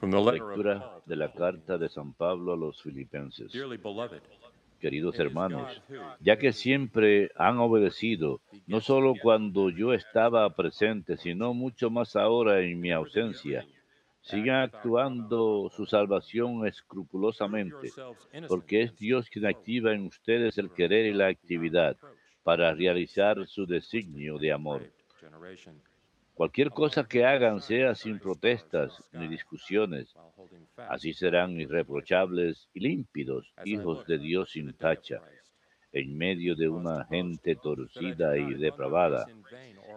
Lectura de la carta de San Pablo a los filipenses. Queridos hermanos, ya que siempre han obedecido, no solo cuando yo estaba presente, sino mucho más ahora en mi ausencia, sigan actuando su salvación escrupulosamente, porque es Dios quien activa en ustedes el querer y la actividad para realizar su designio de amor. Cualquier cosa que hagan sea sin protestas ni discusiones, así serán irreprochables y límpidos, hijos de Dios sin tacha, en medio de una gente torcida y depravada,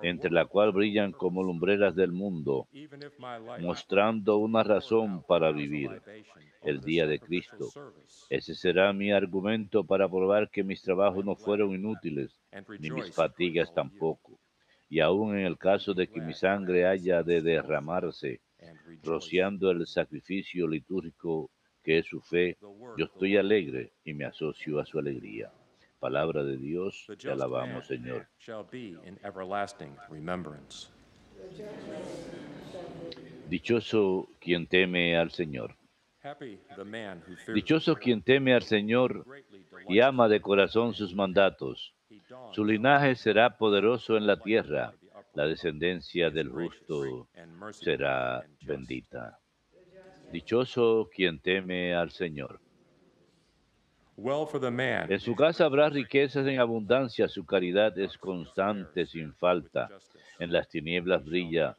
entre la cual brillan como lumbreras del mundo, mostrando una razón para vivir, el día de Cristo. Ese será mi argumento para probar que mis trabajos no fueron inútiles, ni mis fatigas tampoco. Y aun en el caso de que mi sangre haya de derramarse, rociando el sacrificio litúrgico que es su fe, yo estoy alegre y me asocio a su alegría. Palabra de Dios, te alabamos, Señor. Dichoso quien teme al Señor. Dichoso quien teme al Señor y ama de corazón sus mandatos. Su linaje será poderoso en la tierra, la descendencia del justo será bendita. Dichoso quien teme al Señor. En su casa habrá riquezas en abundancia, su caridad es constante sin falta. En las tinieblas brilla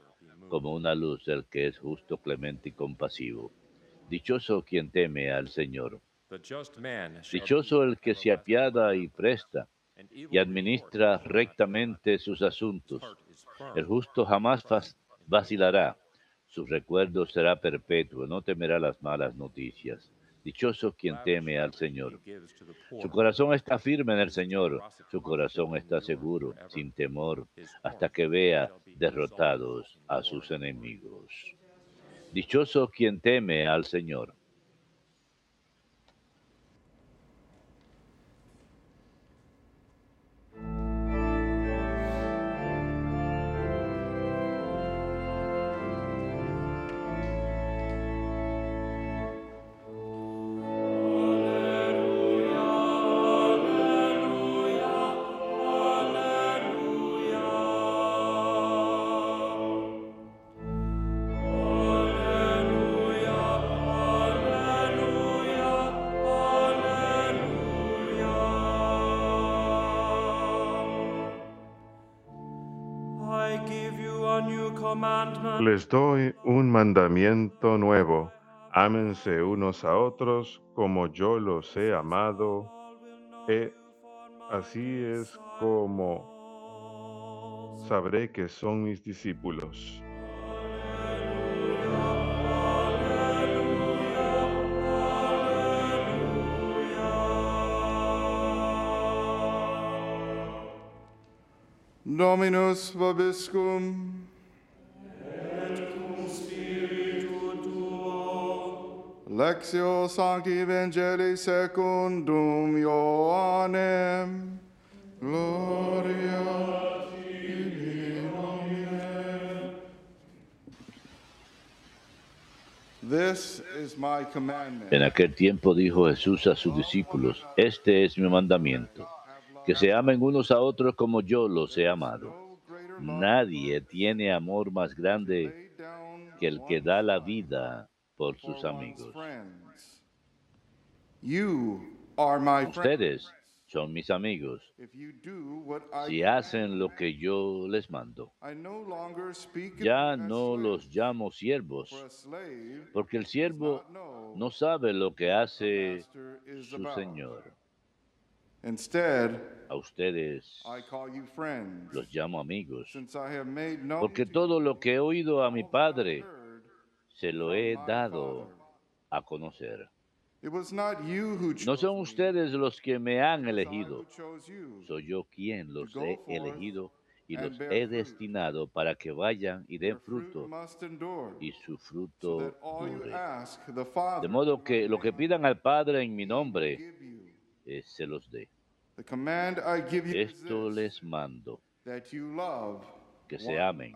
como una luz el que es justo, clemente y compasivo. Dichoso quien teme al Señor. Dichoso el que se apiada y presta y administra rectamente sus asuntos. El justo jamás vacilará, su recuerdo será perpetuo, no temerá las malas noticias. Dichoso quien teme al Señor. Su corazón está firme en el Señor, su corazón está seguro, sin temor, hasta que vea derrotados a sus enemigos. Dichoso quien teme al Señor. Les doy un mandamiento nuevo. Ámense unos a otros como yo los he amado. E así es como sabré que son mis discípulos. Dominus vobiscum. Lectio Sancti Evangelii secundum Ioannem. Gloria tibi nomine. This is my commandment. En aquel tiempo dijo Jesús a sus discípulos, este es mi mandamiento, que se amen unos a otros como yo los he amado. Nadie tiene amor más grande que el que da la vida por sus amigos. Ustedes son mis amigos si hacen lo que yo les mando. Ya no los llamo siervos, porque el siervo no sabe lo que hace su Señor. A ustedes los llamo amigos, porque todo lo que he oído a mi Padre se lo he dado a conocer. No son ustedes los que me han elegido, soy yo quien los he elegido y los he destinado para que vayan y den fruto y su fruto dure. De modo que lo que pidan al Padre en mi nombre, eh, se los dé. Esto les mando, que se amen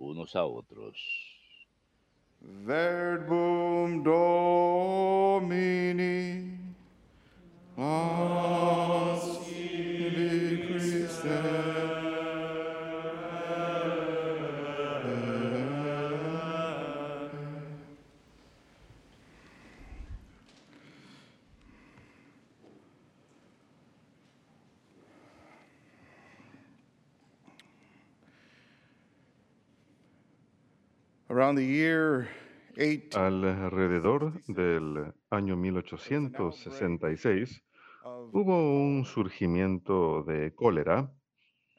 unos a otros. Verbum Domini. Laus Alrededor del año 1866 of hubo un surgimiento de cólera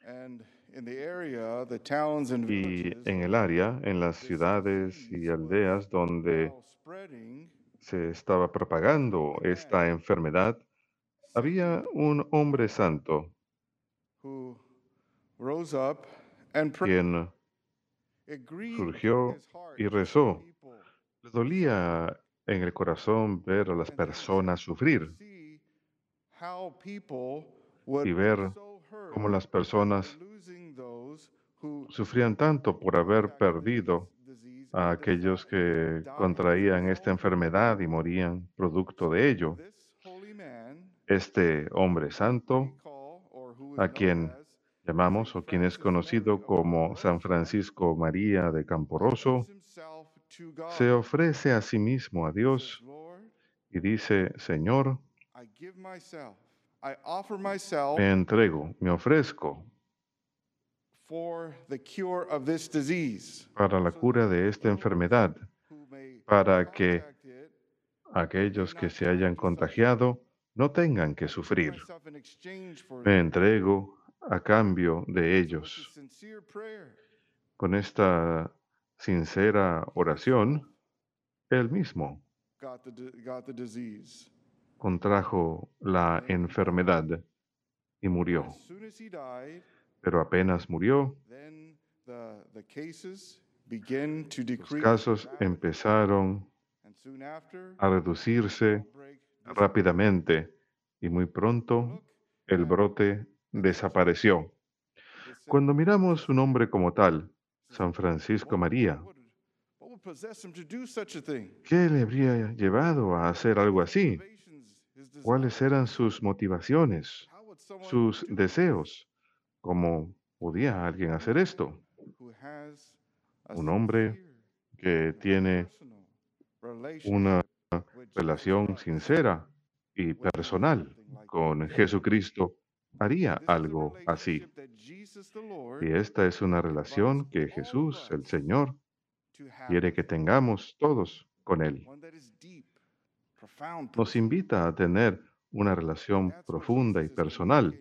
and in the area, the towns and y villages en el área, en las ciudades y aldeas donde se estaba propagando esta enfermedad, había un hombre santo who rose up and prayed. quien surgió y rezó. le dolía en el corazón ver a las personas sufrir y ver cómo las personas sufrían tanto por haber perdido a aquellos que contraían esta enfermedad y morían producto de ello. Este hombre santo, a quien llamamos o quien es conocido como San Francisco María de Camporoso, se ofrece a sí mismo a Dios y dice, Señor, me entrego, me ofrezco para la cura de esta enfermedad, para que aquellos que se hayan contagiado no tengan que sufrir. Me entrego a cambio de ellos. Con esta sincera oración, él mismo contrajo la enfermedad y murió. Pero apenas murió, then the, the cases begin to los casos empezaron a reducirse rápidamente y muy pronto el brote desapareció. Cuando miramos un hombre como tal, San Francisco María? ¿qué le habría llevado a hacer algo así? ¿Cuáles eran sus motivaciones, sus deseos? ¿Cómo podía alguien hacer esto? Un hombre que tiene una relación sincera y personal con Jesucristo haría algo así. Y esta es una relación que Jesús, el Señor, quiere que tengamos todos con Él. Nos invita a tener una relación profunda y personal.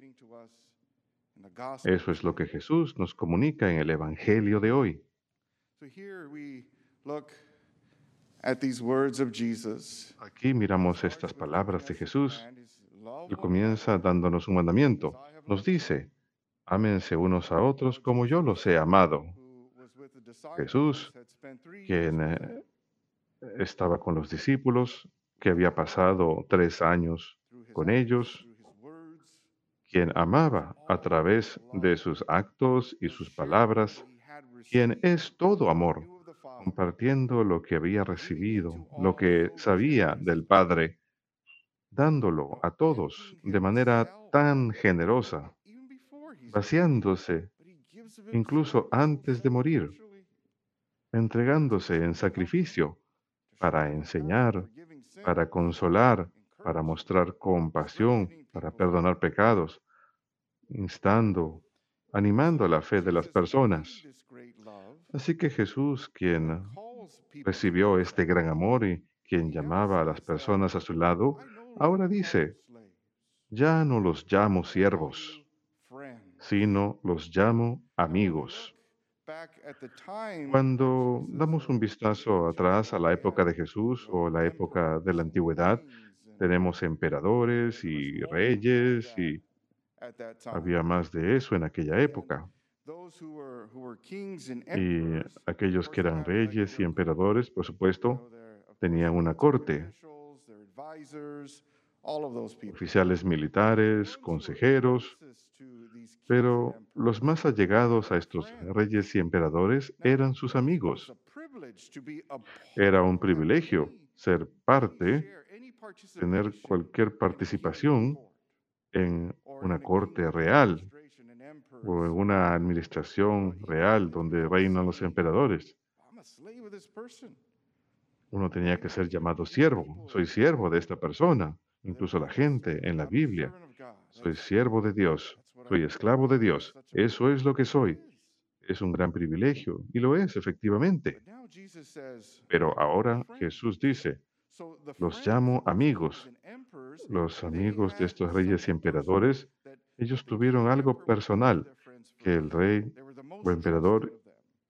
Eso es lo que. Jesús nos comunica en el Evangelio de hoy. Aquí miramos estas palabras de Jesús. Él comienza dándonos un mandamiento. Nos dice, ámense unos a otros como yo los he amado. Jesús, Quien eh, estaba con los discípulos, que había pasado tres años con ellos, quien amaba a través de sus actos y sus palabras, quien es todo amor, compartiendo lo que había recibido, lo que sabía del Padre, dándolo a todos de manera tan generosa, vaciándose incluso antes de morir, entregándose en sacrificio para enseñar, para consolar, para mostrar compasión, para perdonar pecados, instando, animando la fe de las personas. Así que Jesús, quien recibió este gran amor y quien llamaba a las personas a su lado, ahora dice, ya no los llamo siervos, sino los llamo amigos. Cuando damos un vistazo atrás a la época de Jesús o la época de la antigüedad, tenemos emperadores y reyes y había más de eso en aquella época. Y aquellos que eran reyes y emperadores, por supuesto, tenían una corte, oficiales militares, consejeros, pero los más allegados a estos reyes y emperadores eran sus amigos. Era un privilegio ser parte, tener cualquier participación en una corte real o en una administración real donde reinan los emperadores. Uno tenía que ser llamado siervo. Soy siervo de esta persona. Incluso la gente en la Biblia. Soy siervo de Dios. Soy esclavo de Dios. Eso es lo que soy. Es un gran privilegio y lo es efectivamente. Pero ahora Jesús dice, los llamo amigos. Los amigos de estos reyes y emperadores, ellos tuvieron algo personal, que el rey o emperador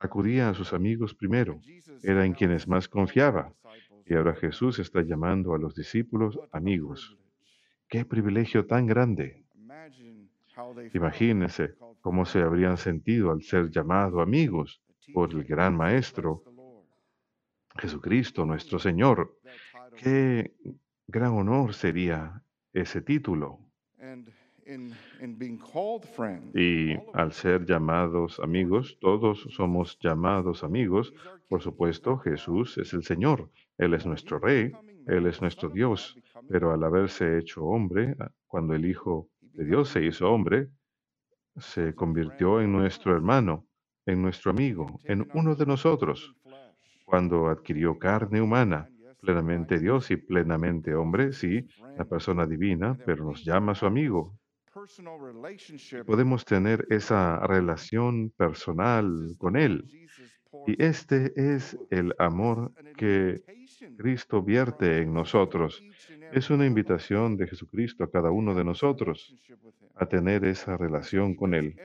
acudía a sus amigos primero, era en quienes más confiaba. Y ahora Jesús está llamando a los discípulos amigos. ¡Qué privilegio tan grande! Imagínense cómo se habrían sentido al ser llamados amigos por el gran Maestro, Jesucristo, nuestro Señor. Qué gran honor sería ese título. Y al ser llamados amigos, todos somos llamados amigos. Por supuesto, Jesús es el Señor, Él es nuestro Rey, Él es nuestro Dios, pero al haberse hecho hombre, cuando el Hijo de Dios se hizo hombre, se convirtió en nuestro hermano, en nuestro amigo, en uno de nosotros. Cuando adquirió carne humana, plenamente Dios y plenamente hombre, sí, la persona divina, pero nos llama su amigo. Podemos tener esa relación personal con Él. Y este es el amor que Cristo vierte en nosotros. Es una invitación de Jesucristo a cada uno de nosotros a tener esa relación con Él.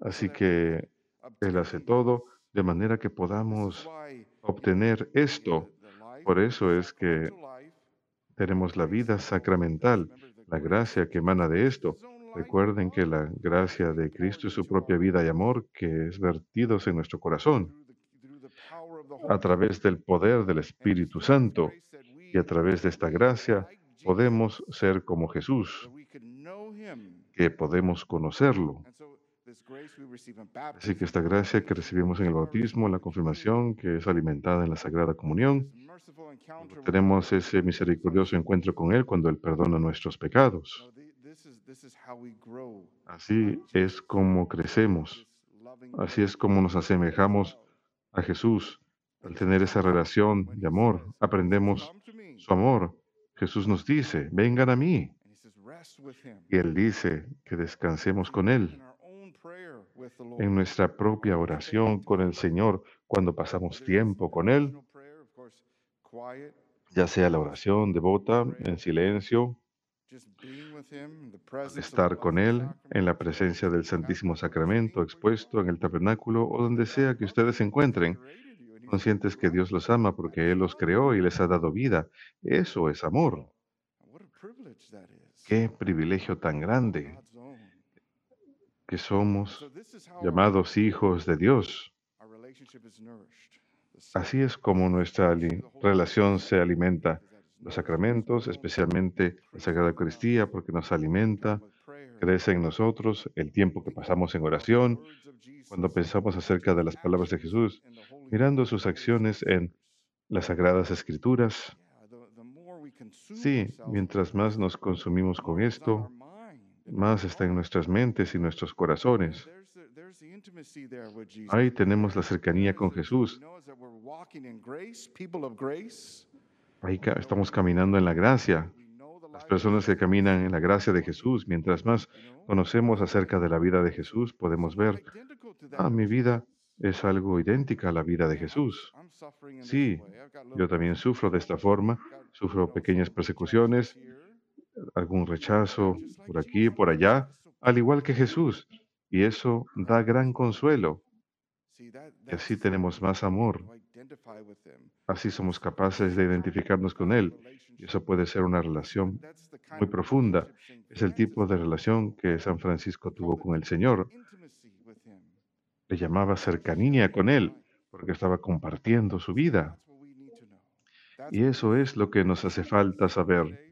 Así que Él hace todo de manera que podamos obtener esto. Por eso es que tenemos la vida sacramental, la gracia que emana de esto. Recuerden que la gracia de Cristo es su propia vida y amor que es vertidos en nuestro corazón a través del poder del Espíritu Santo. Y a través de esta gracia podemos ser como Jesús, que podemos conocerlo. Así que esta gracia que recibimos en el bautismo, en la confirmación, que es alimentada en la Sagrada Comunión, tenemos ese misericordioso encuentro con Él cuando Él perdona nuestros pecados. Así es como crecemos, así es como nos asemejamos a Jesús. Al tener esa relación de amor, aprendemos su amor. Jesús nos dice, vengan a mí. Y Él dice que descansemos con Él en nuestra propia oración con el Señor cuando pasamos tiempo con Él, ya sea la oración devota en silencio, estar con Él en la presencia del Santísimo Sacramento expuesto en el tabernáculo o donde sea que ustedes se encuentren, conscientes que Dios los ama porque Él los creó y les ha dado vida. Eso es amor. Qué privilegio tan grande que somos llamados hijos de Dios. Así es como nuestra relación se alimenta. Los sacramentos, especialmente la Sagrada Eucaristía, porque nos alimenta, crece en nosotros el tiempo que pasamos en oración, cuando pensamos acerca de las palabras de Jesús, mirando sus acciones en las Sagradas Escrituras. Sí, mientras más nos consumimos con esto, más está en nuestras mentes y nuestros corazones. Ahí tenemos la cercanía con Jesús. Ahí estamos caminando en la gracia. Las personas que caminan en la gracia de Jesús, mientras más conocemos acerca de la vida de Jesús, podemos ver, ah, mi vida es algo idéntica a la vida de Jesús. Sí, yo también sufro de esta forma, sufro pequeñas persecuciones, algún rechazo por aquí, por allá, al igual que Jesús. Y eso da gran consuelo. Y así tenemos más amor. Así somos capaces de identificarnos con Él. Y eso puede ser una relación muy profunda. Es el tipo de relación que San Francisco tuvo con el Señor. Le llamaba cercanía con Él, porque estaba compartiendo su vida. Y eso es lo que nos hace falta saber.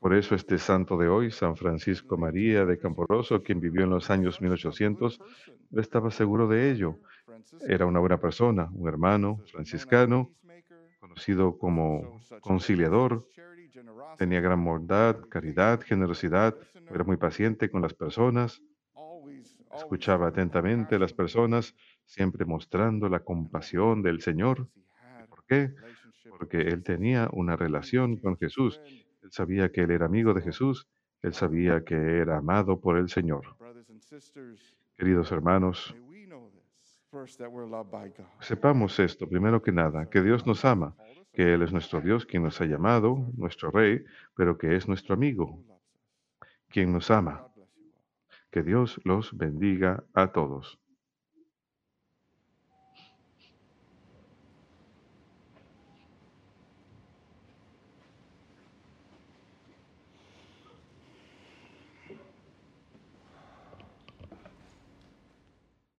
Por eso este santo de hoy, San Francisco María de Camporoso, quien vivió en los años 1800, estaba seguro de ello. Era una buena persona, un hermano franciscano, conocido como conciliador, tenía gran bondad, caridad, generosidad, era muy paciente con las personas, escuchaba atentamente a las personas, siempre mostrando la compasión del Señor. ¿Por qué? Porque él tenía una relación con Jesús. Él sabía que él era amigo de Jesús. Él sabía que era amado por el Señor. Queridos hermanos, sepamos esto, primero que nada, que Dios nos ama, que Él es nuestro Dios quien nos ha llamado, nuestro Rey, pero que es nuestro amigo, quien nos ama. Que Dios los bendiga a todos.